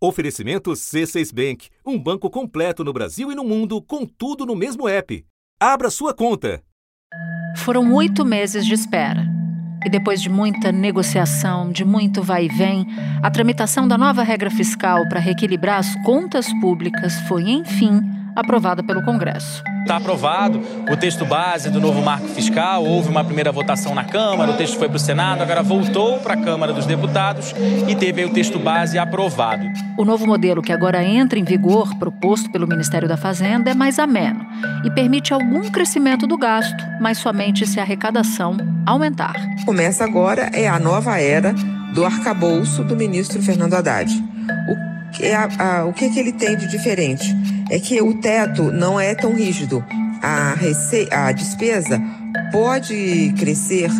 Oferecimento C6 Bank, um banco completo no Brasil e no mundo, com tudo no mesmo app. Abra sua conta. Foram oito meses de espera. E depois de muita negociação, de muito vai e vem, a tramitação da nova regra fiscal para reequilibrar as contas públicas foi, enfim, aprovada pelo Congresso. Está aprovado o texto base do novo marco fiscal, houve uma primeira votação na Câmara, o texto foi para o Senado, agora voltou para a Câmara dos Deputados e teve o texto base aprovado. O novo modelo que agora entra em vigor, proposto pelo Ministério da Fazenda, é mais ameno e permite algum crescimento do gasto, mas somente se a arrecadação aumentar. Começa agora é a nova era do arcabouço do ministro Fernando Haddad. O a, a, o que, que ele tem de diferente? é que o teto não é tão rígido. A, rece... a despesa pode crescer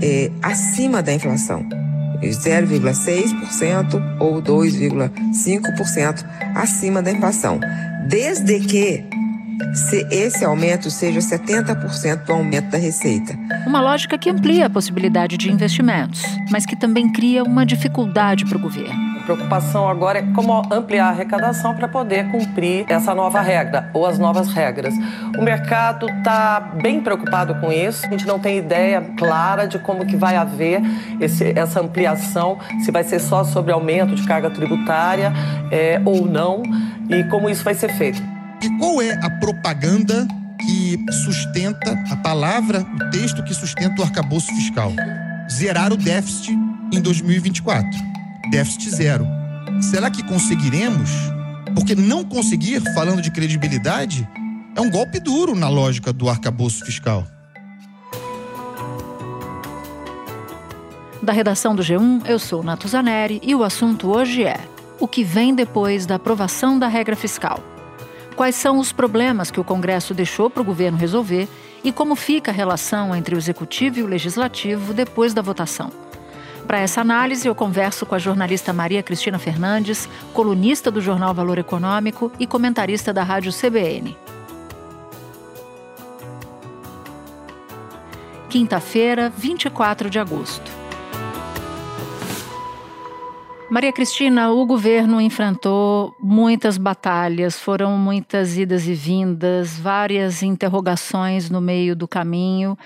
é, acima da inflação. 0,6% ou 2,5% acima da inflação, desde que se esse aumento seja 70% do aumento da receita. Uma lógica que amplia a possibilidade de investimentos, mas que também cria uma dificuldade para o governo preocupação agora é como ampliar a arrecadação para poder cumprir essa nova regra ou as novas regras. O mercado está bem preocupado com isso. A gente não tem ideia clara de como que vai haver esse, essa ampliação, se vai ser só sobre aumento de carga tributária é, ou não, e como isso vai ser feito. E qual é a propaganda que sustenta a palavra, o texto que sustenta o arcabouço fiscal? Zerar o déficit em 2024 déficit zero. Será que conseguiremos? Porque não conseguir, falando de credibilidade, é um golpe duro na lógica do arcabouço fiscal. Da redação do G1, eu sou Nato Zaneri e o assunto hoje é o que vem depois da aprovação da regra fiscal. Quais são os problemas que o Congresso deixou para o governo resolver e como fica a relação entre o executivo e o legislativo depois da votação? Para essa análise, eu converso com a jornalista Maria Cristina Fernandes, colunista do jornal Valor Econômico e comentarista da rádio CBN. Quinta-feira, 24 de agosto. Maria Cristina, o governo enfrentou muitas batalhas, foram muitas idas e vindas, várias interrogações no meio do caminho,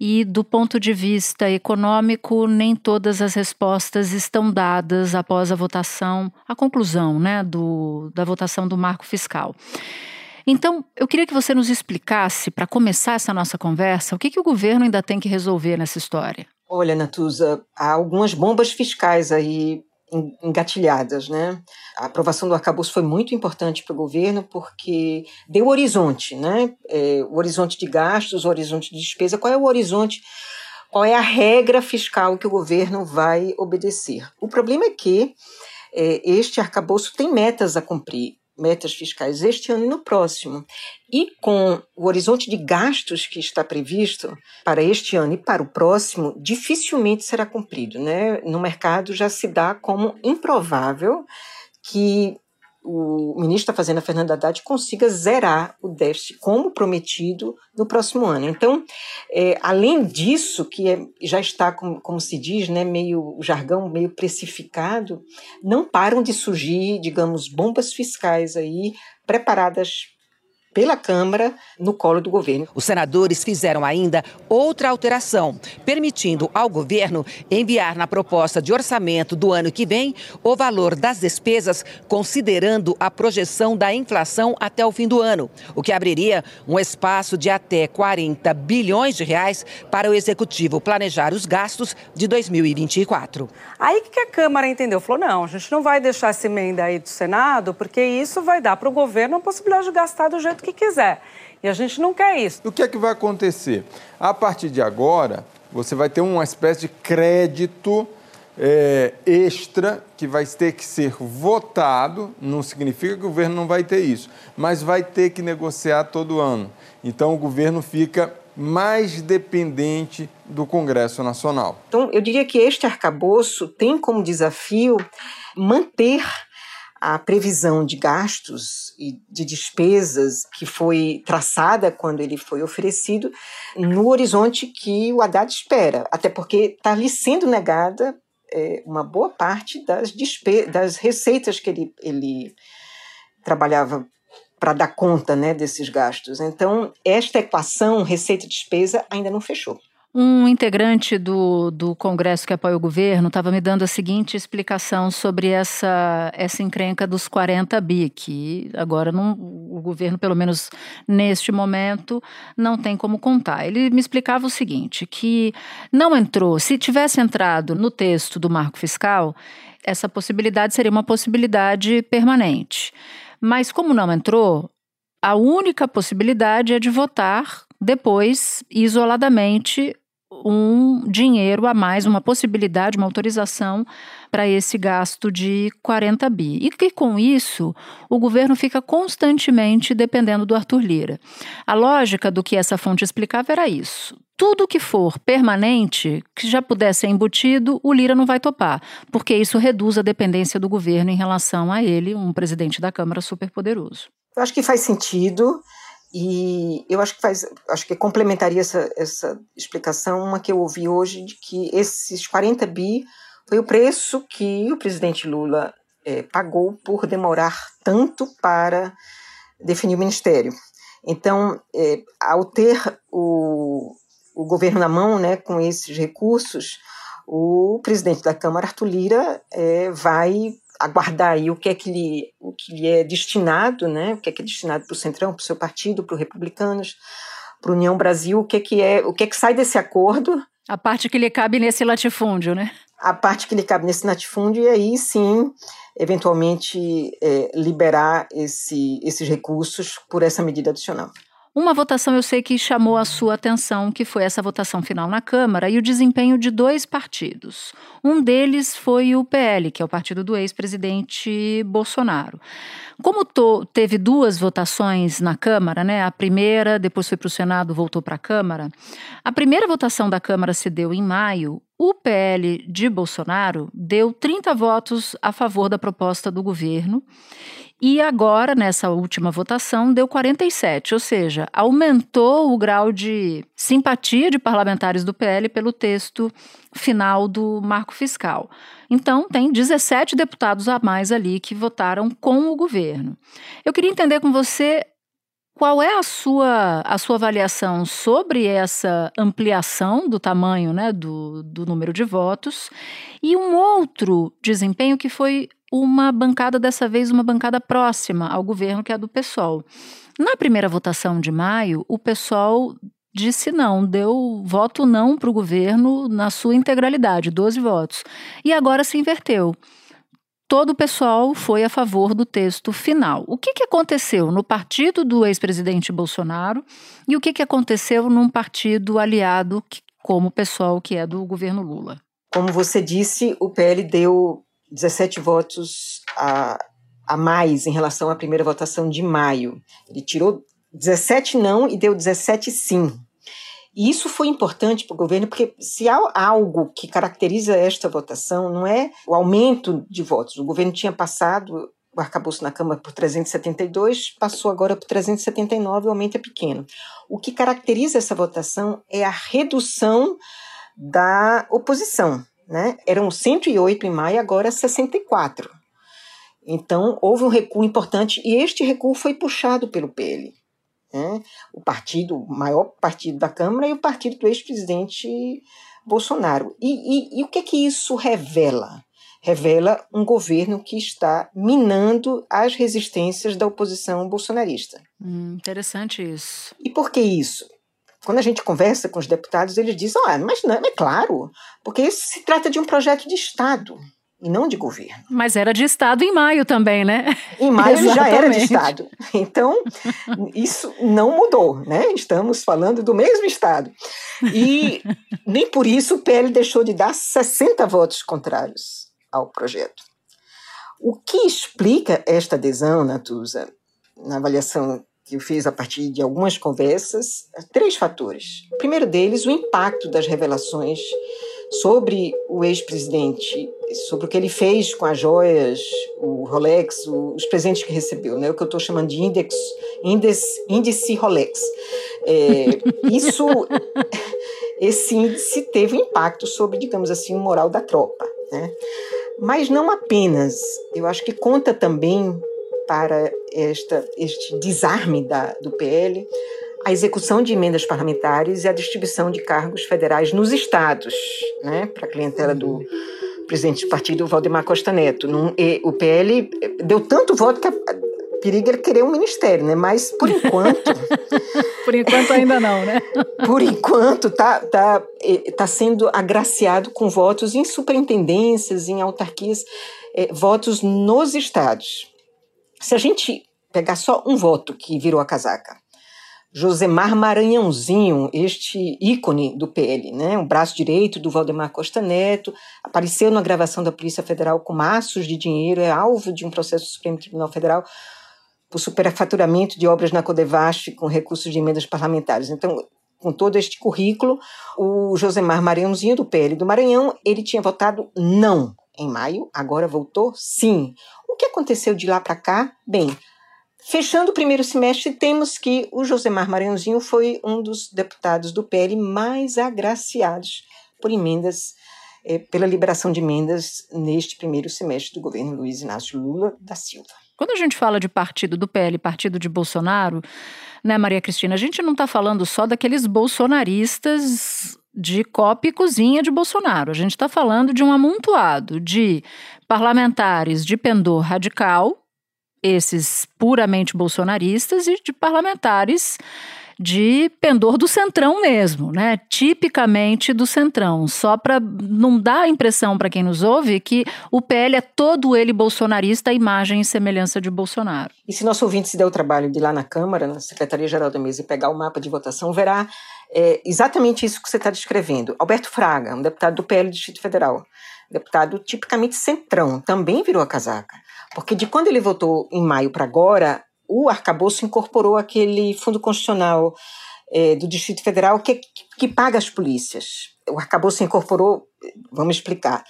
e do ponto de vista econômico, nem todas as respostas estão dadas após a votação, a conclusão né, do, da votação do marco fiscal. Então, eu queria que você nos explicasse, para começar essa nossa conversa, o que, que o governo ainda tem que resolver nessa história. Olha, Natuza, há algumas bombas fiscais aí engatilhadas, né? A aprovação do arcabouço foi muito importante para o governo porque deu horizonte, né? É, o horizonte de gastos, o horizonte de despesa. Qual é o horizonte? Qual é a regra fiscal que o governo vai obedecer? O problema é que é, este arcabouço tem metas a cumprir metas fiscais este ano e no próximo. E com o horizonte de gastos que está previsto para este ano e para o próximo, dificilmente será cumprido. Né? No mercado já se dá como improvável que o ministro da Fazenda, Fernando Haddad, consiga zerar o déficit como prometido no próximo ano. Então, é, além disso, que é, já está, como, como, se diz, né, meio o jargão meio precificado, não param de surgir, digamos, bombas fiscais aí preparadas pela Câmara no colo do governo. Os senadores fizeram ainda outra alteração, permitindo ao governo enviar na proposta de orçamento do ano que vem o valor das despesas, considerando a projeção da inflação até o fim do ano, o que abriria um espaço de até 40 bilhões de reais para o executivo planejar os gastos de 2024. Aí que a Câmara entendeu, falou: "Não, a gente não vai deixar essa emenda aí do Senado, porque isso vai dar para o governo a possibilidade de gastar do jeito que quiser. E a gente não quer isso. O que é que vai acontecer? A partir de agora, você vai ter uma espécie de crédito é, extra que vai ter que ser votado. Não significa que o governo não vai ter isso, mas vai ter que negociar todo ano. Então o governo fica mais dependente do Congresso Nacional. Então, eu diria que este arcabouço tem como desafio manter a previsão de gastos e de despesas que foi traçada quando ele foi oferecido no horizonte que o Haddad espera, até porque está lhe sendo negada é, uma boa parte das, das receitas que ele, ele trabalhava para dar conta né, desses gastos. Então, esta equação receita-despesa ainda não fechou. Um integrante do, do Congresso que apoia o governo estava me dando a seguinte explicação sobre essa, essa encrenca dos 40 bi, que agora não, o governo, pelo menos neste momento, não tem como contar. Ele me explicava o seguinte: que não entrou, se tivesse entrado no texto do marco fiscal, essa possibilidade seria uma possibilidade permanente. Mas como não entrou, a única possibilidade é de votar depois, isoladamente, um dinheiro a mais, uma possibilidade, uma autorização para esse gasto de 40 bi. E que com isso o governo fica constantemente dependendo do Arthur Lira. A lógica do que essa fonte explicava era isso. Tudo que for permanente, que já pudesse ser embutido, o Lira não vai topar, porque isso reduz a dependência do governo em relação a ele, um presidente da Câmara superpoderoso. Eu acho que faz sentido. E eu acho que faz, acho que complementaria essa, essa explicação uma que eu ouvi hoje de que esses 40 bi foi o preço que o presidente Lula é, pagou por demorar tanto para definir o ministério. Então, é, ao ter o, o governo na mão, né, com esses recursos, o presidente da Câmara, Arthur Lira, é, vai aguardar aí o que é que lhe, o que lhe é destinado, né? O que é que é destinado para o Centrão, para o seu partido, para os republicanos, para a União Brasil, o que é que é, o que é que sai desse acordo? A parte que lhe cabe nesse latifúndio, né? A parte que lhe cabe nesse latifúndio e aí sim, eventualmente é, liberar esse, esses recursos por essa medida adicional. Uma votação eu sei que chamou a sua atenção, que foi essa votação final na Câmara e o desempenho de dois partidos. Um deles foi o PL, que é o partido do ex-presidente Bolsonaro. Como teve duas votações na Câmara, né? A primeira, depois foi para o Senado, voltou para a Câmara. A primeira votação da Câmara se deu em maio. O PL de Bolsonaro deu 30 votos a favor da proposta do governo e agora, nessa última votação, deu 47, ou seja, aumentou o grau de simpatia de parlamentares do PL pelo texto final do marco fiscal. Então, tem 17 deputados a mais ali que votaram com o governo. Eu queria entender com você qual é a sua, a sua avaliação sobre essa ampliação do tamanho né, do, do número de votos e um outro desempenho que foi uma bancada, dessa vez, uma bancada próxima ao governo, que é a do PSOL. Na primeira votação de maio, o PSOL disse não, deu voto não para o governo na sua integralidade, 12 votos. E agora se inverteu. Todo o pessoal foi a favor do texto final. O que, que aconteceu no partido do ex-presidente Bolsonaro e o que, que aconteceu num partido aliado como o pessoal que é do governo Lula? Como você disse, o PL deu 17 votos a, a mais em relação à primeira votação de maio. Ele tirou 17 não e deu 17 sim. E isso foi importante para o governo, porque se há algo que caracteriza esta votação, não é o aumento de votos. O governo tinha passado o arcabouço na Câmara por 372, passou agora por 379, o aumento é pequeno. O que caracteriza essa votação é a redução da oposição. Né? Eram 108 em maio, agora 64. Então, houve um recuo importante e este recuo foi puxado pelo PL. Né? O partido, o maior partido da Câmara e o partido do ex-presidente Bolsonaro. E, e, e o que é que isso revela? Revela um governo que está minando as resistências da oposição bolsonarista. Hum, interessante isso. E por que isso? Quando a gente conversa com os deputados, eles dizem: ah, mas não, é claro, porque isso se trata de um projeto de Estado e não de governo. Mas era de Estado em maio também, né? Em maio já era de Estado. Então, isso não mudou, né? Estamos falando do mesmo Estado. E nem por isso o PL deixou de dar 60 votos contrários ao projeto. O que explica esta adesão, Natuza, na avaliação que eu fiz a partir de algumas conversas, três fatores. O primeiro deles, o impacto das revelações sobre o ex-presidente, sobre o que ele fez com as joias, o Rolex, os presentes que recebeu, né? o que eu estou chamando de index, índice, índice Rolex. É, isso esse índice teve impacto sobre, digamos assim, o moral da tropa. Né? Mas não apenas, eu acho que conta também para esta, este desarme da, do PL a execução de emendas parlamentares e a distribuição de cargos federais nos estados, né, para a clientela do presidente do partido, Valdemar Costa Neto. Num, o PL deu tanto voto que a, perigo ele querer um ministério, né? Mas por enquanto. por enquanto ainda não, né? por enquanto tá, tá, tá sendo agraciado com votos em superintendências, em autarquias, eh, votos nos estados. Se a gente pegar só um voto que virou a casaca, Josemar Maranhãozinho, este ícone do PL, né, o braço direito do Valdemar Costa Neto, apareceu na gravação da Polícia Federal com maços de dinheiro, é alvo de um processo do Supremo Tribunal Federal por superfaturamento de obras na Codevasf com recursos de emendas parlamentares. Então, com todo este currículo, o Josemar Maranhãozinho, do PL do Maranhão, ele tinha votado não em maio, agora voltou sim. O que aconteceu de lá para cá? Bem, Fechando o primeiro semestre, temos que o Josemar Maranhãozinho foi um dos deputados do PL mais agraciados por emendas, eh, pela liberação de emendas neste primeiro semestre do governo Luiz Inácio Lula da Silva. Quando a gente fala de partido do PL, partido de Bolsonaro, né, Maria Cristina, a gente não está falando só daqueles bolsonaristas de copa e cozinha de Bolsonaro. A gente está falando de um amontoado de parlamentares de pendor radical esses puramente bolsonaristas e de parlamentares de pendor do centrão mesmo, né? Tipicamente do centrão, só para não dar a impressão para quem nos ouve que o PL é todo ele bolsonarista, a imagem e semelhança de Bolsonaro. E se nosso ouvinte se der o trabalho de ir lá na Câmara, na Secretaria-Geral da Mesa e pegar o mapa de votação, verá é, exatamente isso que você está descrevendo. Alberto Fraga, um deputado do PL do Distrito Federal, deputado tipicamente centrão, também virou a casaca. Porque de quando ele votou em maio para agora, o arcabouço incorporou aquele fundo constitucional é, do Distrito Federal que, que paga as polícias. O arcabouço incorporou, vamos explicar,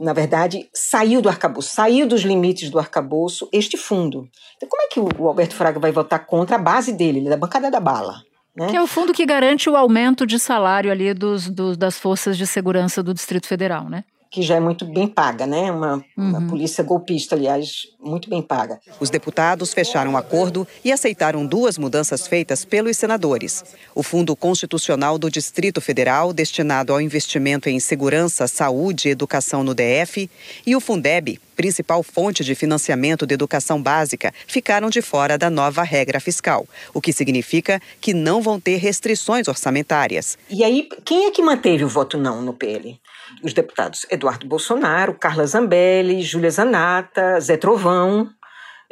na verdade, saiu do arcabouço, saiu dos limites do arcabouço este fundo. Então, como é que o Alberto Fraga vai votar contra a base dele, da bancada da bala? Né? Que é o fundo que garante o aumento de salário ali dos, dos, das forças de segurança do Distrito Federal, né? Que já é muito bem paga, né? Uma, uhum. uma, polícia golpista, aliás, muito bem paga. Os deputados fecharam um acordo e aceitaram duas mudanças feitas pelos senadores. O Fundo Constitucional do Distrito Federal, destinado ao investimento em segurança, saúde e educação no DF, e o Fundeb, principal fonte de financiamento de educação básica, ficaram de fora da nova regra fiscal, o que significa que não vão ter restrições orçamentárias. E aí, quem é que manteve o voto não no PL? Os deputados Eduardo Bolsonaro, Carla Zambelli, Júlia Zanata, Zé Trovão,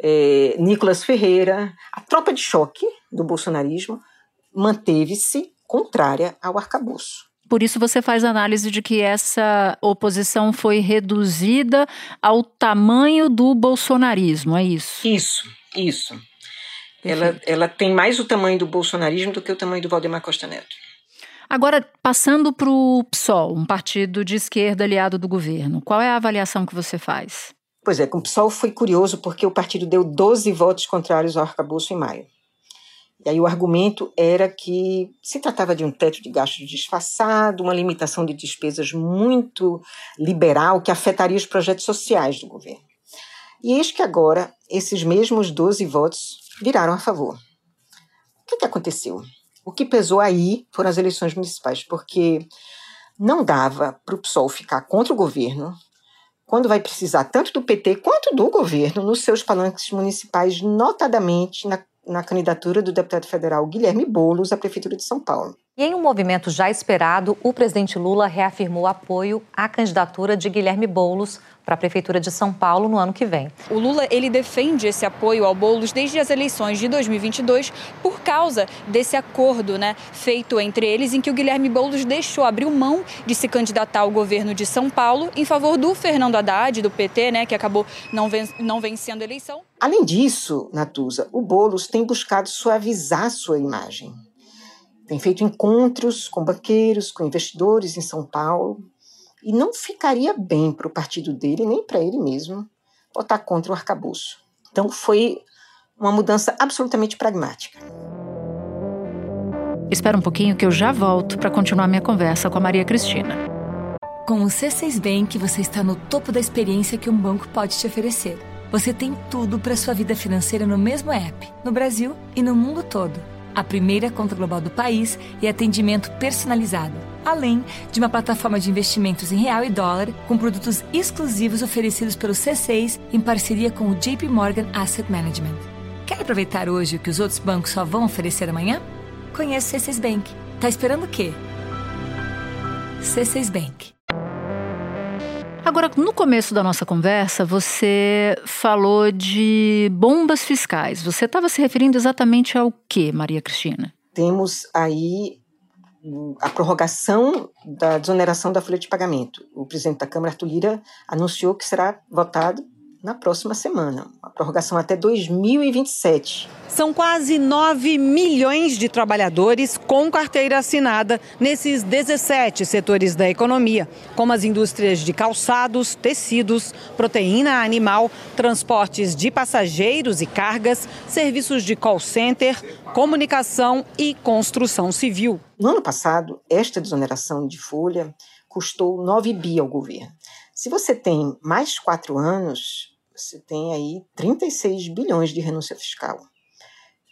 é, Nicolas Ferreira. A tropa de choque do bolsonarismo manteve-se contrária ao arcabouço. Por isso você faz análise de que essa oposição foi reduzida ao tamanho do bolsonarismo, é isso? Isso, isso. Ela, ela tem mais o tamanho do bolsonarismo do que o tamanho do Valdemar Costa Neto. Agora, passando para o PSOL, um partido de esquerda aliado do governo, qual é a avaliação que você faz? Pois é, com o PSOL foi curioso porque o partido deu 12 votos contrários ao arcabouço em maio. E aí o argumento era que se tratava de um teto de gastos disfarçado, uma limitação de despesas muito liberal que afetaria os projetos sociais do governo. E eis que agora esses mesmos 12 votos viraram a favor. O que, que aconteceu? O que pesou aí foram as eleições municipais, porque não dava para o PSOL ficar contra o governo quando vai precisar tanto do PT quanto do governo nos seus palanques municipais, notadamente na, na candidatura do deputado federal Guilherme Boulos à Prefeitura de São Paulo. E em um movimento já esperado, o presidente Lula reafirmou apoio à candidatura de Guilherme Boulos para a Prefeitura de São Paulo no ano que vem. O Lula ele defende esse apoio ao Boulos desde as eleições de 2022 por causa desse acordo né, feito entre eles em que o Guilherme Boulos deixou abrir mão de se candidatar ao governo de São Paulo em favor do Fernando Haddad, do PT, né, que acabou não, ven não vencendo a eleição. Além disso, Natuza, o Boulos tem buscado suavizar sua imagem tem feito encontros com banqueiros, com investidores em São Paulo, e não ficaria bem para o partido dele, nem para ele mesmo, votar contra o arcabouço. Então foi uma mudança absolutamente pragmática. Espera um pouquinho que eu já volto para continuar minha conversa com a Maria Cristina. Com o C6 Bank, você está no topo da experiência que um banco pode te oferecer. Você tem tudo para sua vida financeira no mesmo app, no Brasil e no mundo todo. A primeira conta global do país e atendimento personalizado, além de uma plataforma de investimentos em real e dólar com produtos exclusivos oferecidos pelo C6 em parceria com o JP Morgan Asset Management. Quer aproveitar hoje o que os outros bancos só vão oferecer amanhã? Conheça o C6 Bank. Tá esperando o quê? C6 Bank. Agora, no começo da nossa conversa, você falou de bombas fiscais. Você estava se referindo exatamente ao que, Maria Cristina? Temos aí a prorrogação da desoneração da folha de pagamento. O presidente da Câmara, Arthur Lira, anunciou que será votado na próxima semana. A prorrogação até 2027. São quase 9 milhões de trabalhadores com carteira assinada nesses 17 setores da economia, como as indústrias de calçados, tecidos, proteína animal, transportes de passageiros e cargas, serviços de call center, comunicação e construção civil. No ano passado, esta desoneração de folha custou 9 bi ao governo. Se você tem mais quatro anos, você tem aí 36 bilhões de renúncia fiscal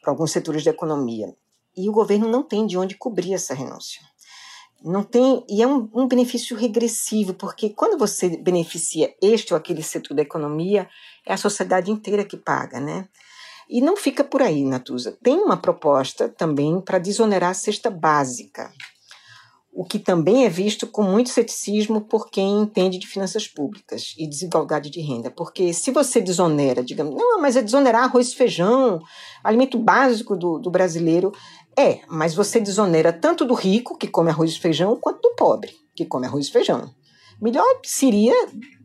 para alguns setores da economia. E o governo não tem de onde cobrir essa renúncia. Não tem, e é um, um benefício regressivo, porque quando você beneficia este ou aquele setor da economia, é a sociedade inteira que paga, né? E não fica por aí, Natuza. Tem uma proposta também para desonerar a cesta básica o que também é visto com muito ceticismo por quem entende de finanças públicas e desigualdade de renda. Porque se você desonera, digamos, não, mas é desonerar arroz e feijão, alimento básico do, do brasileiro, é, mas você desonera tanto do rico, que come arroz e feijão, quanto do pobre, que come arroz e feijão. Melhor seria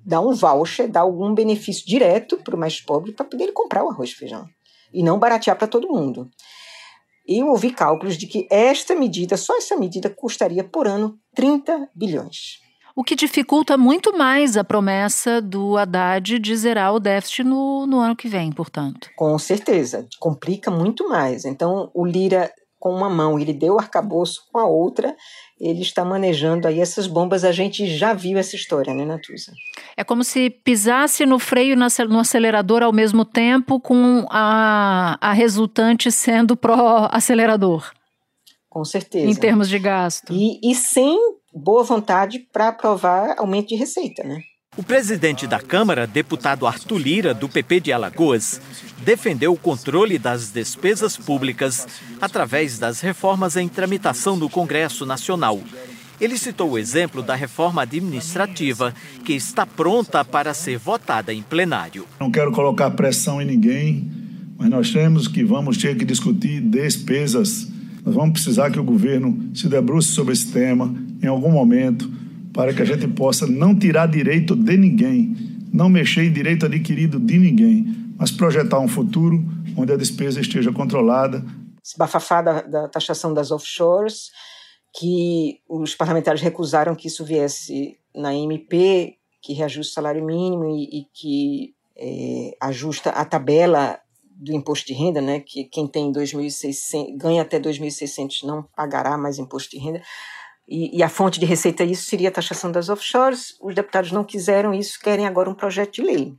dar um voucher, dar algum benefício direto para o mais pobre para poder comprar o arroz e feijão. E não baratear para todo mundo eu ouvi cálculos de que esta medida, só essa medida, custaria por ano 30 bilhões. O que dificulta muito mais a promessa do Haddad de zerar o déficit no, no ano que vem, portanto. Com certeza, complica muito mais. Então, o Lira com uma mão, ele deu o arcabouço com a outra, ele está manejando aí essas bombas. A gente já viu essa história, né, Natuza? É como se pisasse no freio e no acelerador ao mesmo tempo, com a, a resultante sendo pró-acelerador. Com certeza. Em termos de gasto. E, e sem boa vontade para aprovar aumento de receita, né? O presidente da Câmara, deputado Arthur Lira, do PP de Alagoas, defendeu o controle das despesas públicas através das reformas em tramitação no Congresso Nacional. Ele citou o exemplo da reforma administrativa, que está pronta para ser votada em plenário. Não quero colocar pressão em ninguém, mas nós temos que vamos ter que discutir despesas. Nós vamos precisar que o governo se debruce sobre esse tema em algum momento para que a gente possa não tirar direito de ninguém, não mexer em direito adquirido de ninguém, mas projetar um futuro onde a despesa esteja controlada. Esse bafafá da, da taxação das offshores, que os parlamentares recusaram que isso viesse na MP, que reajuste o salário mínimo e, e que é, ajusta a tabela do imposto de renda, né, que quem tem 2.600 ganha até 2.600 não pagará mais imposto de renda e, e, a fonte de receita isso seria a taxação das offshores. Os deputados não quiseram isso, querem agora um projeto de lei.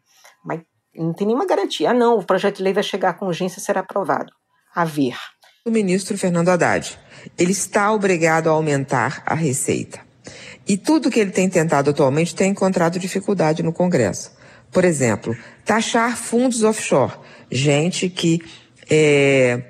Mas não tem nenhuma garantia. Ah, não, o projeto de lei vai chegar com urgência será aprovado. A ver. O ministro Fernando Haddad, ele está obrigado a aumentar a receita. E tudo que ele tem tentado atualmente tem encontrado dificuldade no Congresso. Por exemplo, taxar fundos offshore. Gente que é,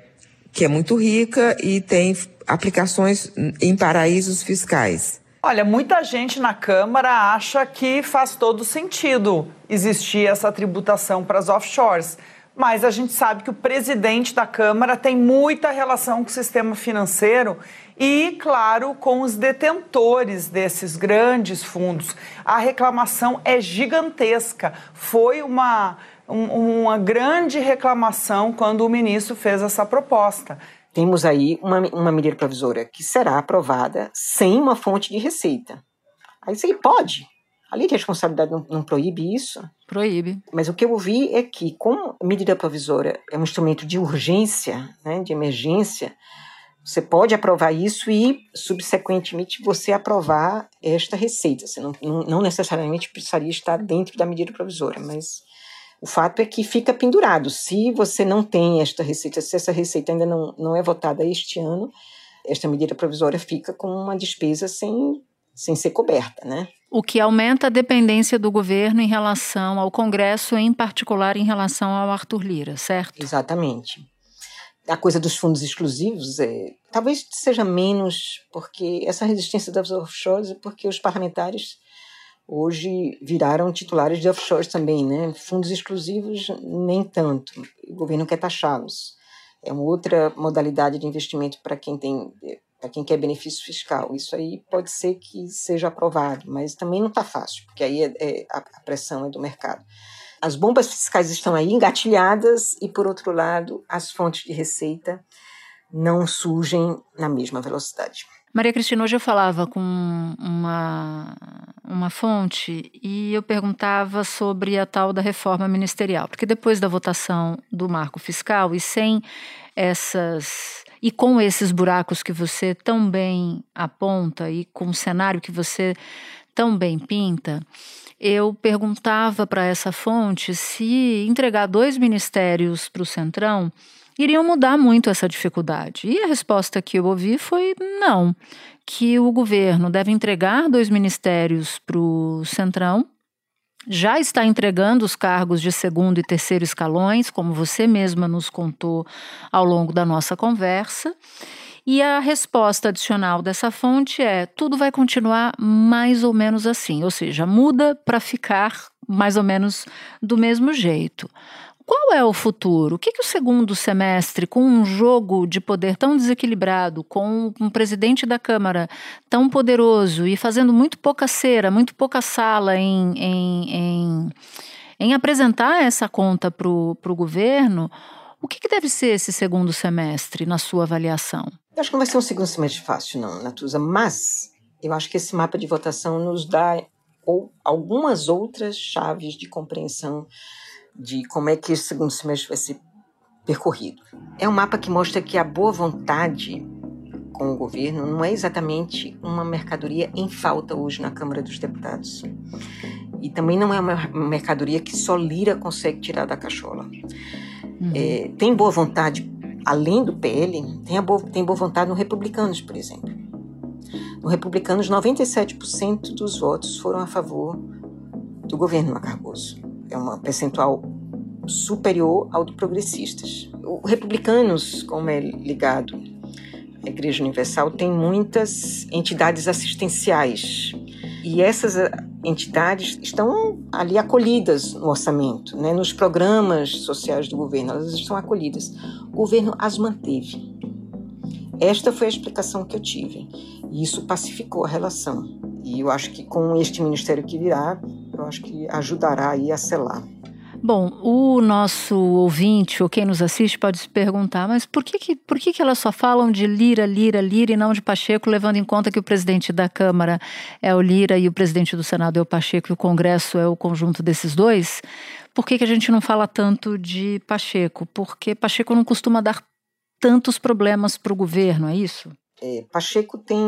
que é muito rica e tem aplicações em paraísos fiscais? Olha, muita gente na Câmara acha que faz todo sentido existir essa tributação para as offshores. Mas a gente sabe que o presidente da Câmara tem muita relação com o sistema financeiro e, claro, com os detentores desses grandes fundos. A reclamação é gigantesca. Foi uma, um, uma grande reclamação quando o ministro fez essa proposta temos aí uma, uma medida provisória que será aprovada sem uma fonte de receita. Aí você pode. A lei de responsabilidade não, não, proíbe isso. Proíbe. Mas o que eu ouvi é que, como medida provisória é um instrumento de urgência, né, de emergência, Você pode aprovar isso e, subsequentemente, você aprovar esta receita. Você não, não, necessariamente precisaria estar dentro da medida provisória, mas o fato é que fica pendurado. Se você não tem esta receita, se essa receita ainda não, não é votada este ano, esta medida provisória fica com uma despesa sem, sem ser coberta, né? O que aumenta a dependência do governo em relação ao Congresso, em particular em relação ao Arthur Lira, certo? Exatamente. A coisa dos fundos exclusivos é, talvez seja menos porque essa resistência das offshores é porque os parlamentares hoje viraram titulares de offshores também, né? Fundos exclusivos nem tanto. O governo quer taxá-los. É uma outra modalidade de investimento para quem tem para quem quer benefício fiscal. Isso aí pode ser que seja aprovado, mas também não está fácil, porque aí é, é, a pressão é do mercado. As bombas fiscais estão aí engatilhadas e, por outro lado, as fontes de receita não surgem na mesma velocidade. Maria Cristina, hoje eu falava com uma, uma fonte e eu perguntava sobre a tal da reforma ministerial, porque depois da votação do marco fiscal e sem essas e com esses buracos que você tão bem aponta e com o cenário que você tão bem pinta, eu perguntava para essa fonte se entregar dois ministérios para o Centrão iriam mudar muito essa dificuldade. E a resposta que eu ouvi foi não, que o governo deve entregar dois ministérios para o Centrão, já está entregando os cargos de segundo e terceiro escalões, como você mesma nos contou ao longo da nossa conversa. E a resposta adicional dessa fonte é: tudo vai continuar mais ou menos assim, ou seja, muda para ficar mais ou menos do mesmo jeito. Qual é o futuro? O que, que o segundo semestre, com um jogo de poder tão desequilibrado, com um presidente da Câmara tão poderoso e fazendo muito pouca cera, muito pouca sala em, em, em, em apresentar essa conta para o governo, o que, que, deve ser esse segundo semestre, na sua avaliação? Eu acho que não vai ser um segundo semestre fácil, não, Natuza, mas eu acho que esse mapa de votação nos dá ou algumas outras chaves de compreensão de como é que esse segundo semestre vai ser percorrido. É um mapa que mostra que a boa vontade com o governo não é exatamente uma mercadoria em falta hoje na Câmara dos Deputados. E também não é uma mercadoria que só Lira consegue tirar da cachola. Uhum. É, tem boa vontade, além do PL, tem, boa, tem boa vontade no Republicanos, por exemplo. No Republicanos, 97% dos votos foram a favor do governo Macargoso é um percentual superior ao do progressistas. O republicanos, como é ligado à Igreja Universal, tem muitas entidades assistenciais e essas eh, entidades estão ali acolhidas no orçamento, né, nos programas sociais do governo, elas estão acolhidas. O governo as manteve. Esta foi a explicação que eu tive. E isso pacificou a relação. E eu acho que com este ministério que virá, eu acho que ajudará aí a selar. Bom, o nosso ouvinte ou quem nos assiste pode se perguntar, mas por que, que, por que, que elas só falam de Lira, Lira, Lira e não de Pacheco, levando em conta que o presidente da Câmara é o Lira e o presidente do Senado é o Pacheco e o Congresso é o conjunto desses dois? Por que, que a gente não fala tanto de Pacheco? Porque Pacheco não costuma dar tantos problemas para o governo, é isso? É, Pacheco tem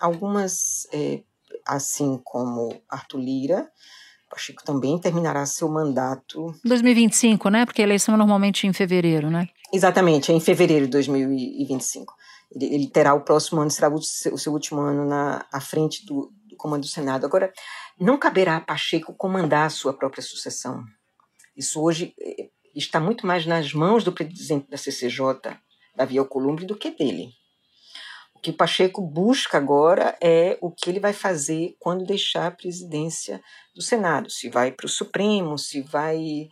algumas, é, assim como Arthur Lira, Pacheco também terminará seu mandato. 2025, né? Porque a eleição é normalmente em fevereiro, né? Exatamente, é em fevereiro de 2025. Ele, ele terá o próximo ano, será o seu, o seu último ano na, à frente do, do comando do Senado. Agora, não caberá a Pacheco comandar a sua própria sucessão. Isso hoje eh, está muito mais nas mãos do presidente da CCJ, Davi Alcolumbre, do que dele que o Pacheco busca agora é o que ele vai fazer quando deixar a presidência do Senado. Se vai para o Supremo, se vai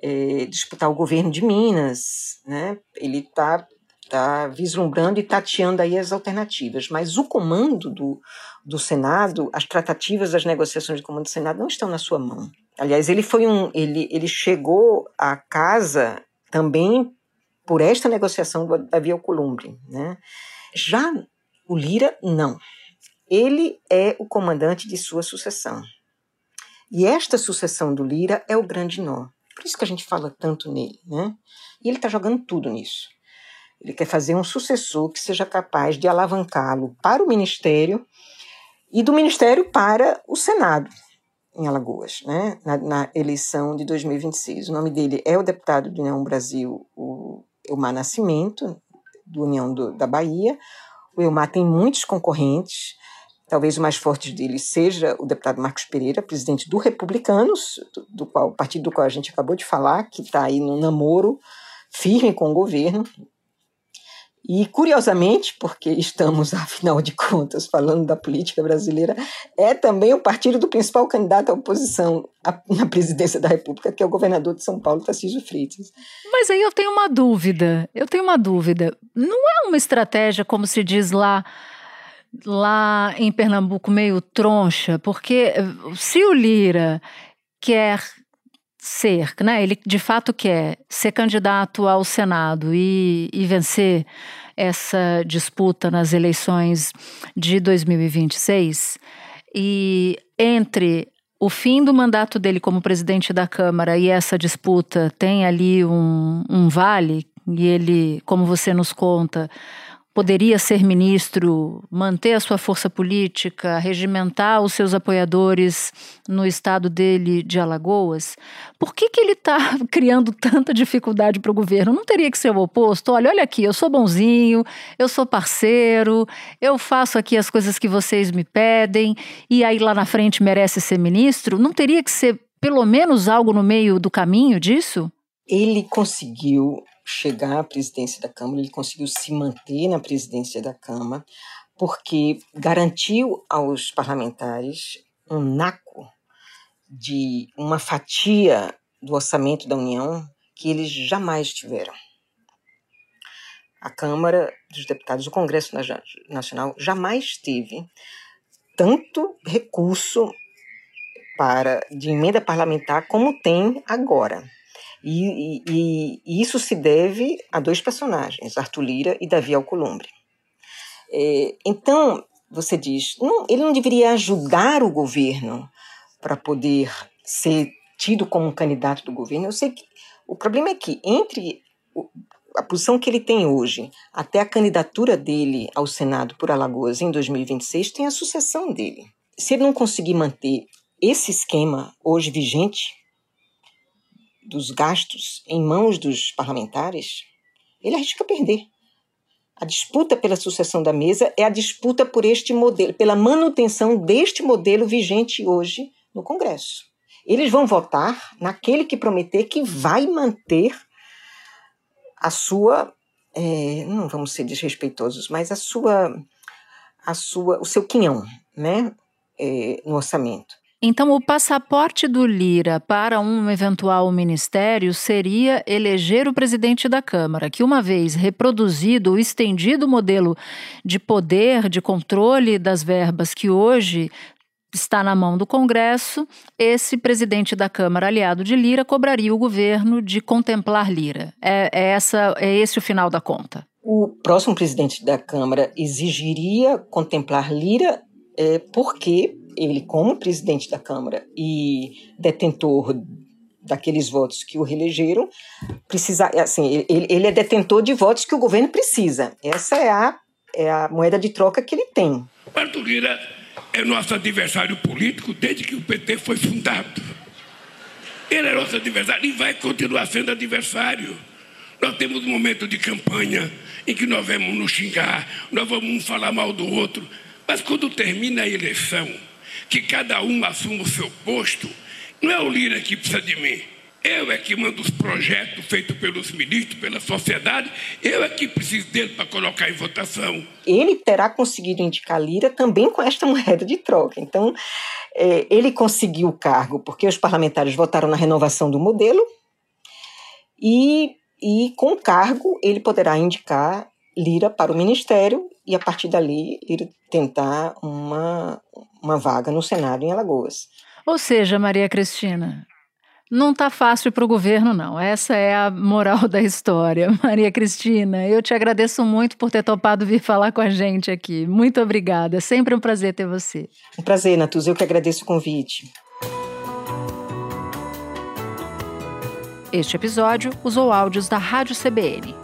é, disputar o governo de Minas, né? Ele está tá vislumbrando e tateando aí as alternativas. Mas o comando do, do Senado, as tratativas, as negociações de comando do Senado não estão na sua mão. Aliás, ele foi um, ele, ele chegou à casa também por esta negociação do Davi Alcolumbre, né? Já o Lira, não. Ele é o comandante de sua sucessão. E esta sucessão do Lira é o grande nó. Por isso que a gente fala tanto nele, né? E ele está jogando tudo nisso. Ele quer fazer um sucessor que seja capaz de alavancá-lo para o ministério e do ministério para o Senado em Alagoas, né, na, na, eleição de 2026. O nome dele é o deputado do União Brasil, o Elmar Nascimento, do União do, da Bahia. O Elmar tem muitos concorrentes, talvez o mais forte dele seja o deputado Marcos Pereira, presidente do Republicanos, do, do qual, partido do qual a gente acabou de falar, que está aí no namoro firme com o governo, e, curiosamente, porque estamos, afinal de contas, falando da política brasileira, é também o partido do principal candidato à oposição na presidência da República, que é o governador de São Paulo, Tarcísio Freitas. Mas aí eu tenho uma dúvida, eu tenho uma dúvida. Não é uma estratégia, como se diz lá, lá em Pernambuco, meio troncha? Porque se o Lira quer ser, né? Ele de fato quer ser candidato ao Senado e, e vencer essa disputa nas eleições de 2026. E entre o fim do mandato dele como presidente da Câmara e essa disputa tem ali um, um vale, e ele, como você nos conta, poderia ser ministro, manter a sua força política, regimentar os seus apoiadores no estado dele de Alagoas, por que, que ele está criando tanta dificuldade para o governo? Não teria que ser o oposto? Olha, olha aqui, eu sou bonzinho, eu sou parceiro, eu faço aqui as coisas que vocês me pedem, e aí lá na frente merece ser ministro? Não teria que ser pelo menos algo no meio do caminho disso? Ele conseguiu chegar à presidência da Câmara, ele conseguiu se manter na presidência da Câmara, porque garantiu aos parlamentares um naco de uma fatia do orçamento da União que eles jamais tiveram. A Câmara dos Deputados, o Congresso Nacional, jamais teve tanto recurso para de emenda parlamentar como tem agora. E, e, e, isso se deve a dois personagens, Arthur Lira e Davi Alcolumbre. É, então, você diz, não, ele não deveria ajudar o governo para poder ser tido como um candidato do governo. Eu sei que o problema é que entre a posição que ele tem hoje até a candidatura dele ao Senado por Alagoas em 2026 tem a sucessão dele. Se ele não conseguir manter esse esquema hoje vigente, dos gastos em mãos dos parlamentares, ele arrisca perder. A disputa pela sucessão da mesa é a disputa por este modelo, pela manutenção deste modelo vigente hoje no Congresso. Eles vão votar naquele que prometer que vai manter a sua, é, não vamos ser desrespeitosos, mas a sua, a sua, o seu quinhão, né, é, no orçamento. Então, o passaporte do Lira para um eventual ministério seria eleger o presidente da Câmara, que, uma vez reproduzido ou estendido o modelo de poder, de controle das verbas que hoje está na mão do Congresso, esse presidente da Câmara, aliado de Lira, cobraria o governo de contemplar Lira. É, é, essa, é esse o final da conta. O próximo presidente da Câmara exigiria contemplar Lira é, porque ele, como presidente da Câmara e detentor daqueles votos que o reelegeram, precisa, assim, ele, ele é detentor de votos que o governo precisa. Essa é a, é a moeda de troca que ele tem. Arthur Lira é nosso adversário político desde que o PT foi fundado. Ele é nosso adversário e vai continuar sendo adversário. Nós temos um momento de campanha em que nós vamos nos xingar, nós vamos falar mal do outro, mas quando termina a eleição, que cada um assuma o seu posto, não é o Lira que precisa de mim. Eu é que mando os projetos feitos pelos ministros, pela sociedade, eu é que preciso dele para colocar em votação. Ele terá conseguido indicar Lira também com esta moeda de troca. Então, é, ele conseguiu o cargo porque os parlamentares votaram na renovação do modelo e, e com o cargo ele poderá indicar Lira para o ministério e a partir dali Lira tentar uma, uma vaga no Senado em Alagoas. Ou seja, Maria Cristina, não está fácil para o governo, não. Essa é a moral da história. Maria Cristina, eu te agradeço muito por ter topado vir falar com a gente aqui. Muito obrigada. É sempre um prazer ter você. Um prazer, Natuz. Eu que agradeço o convite. Este episódio usou áudios da Rádio CBN.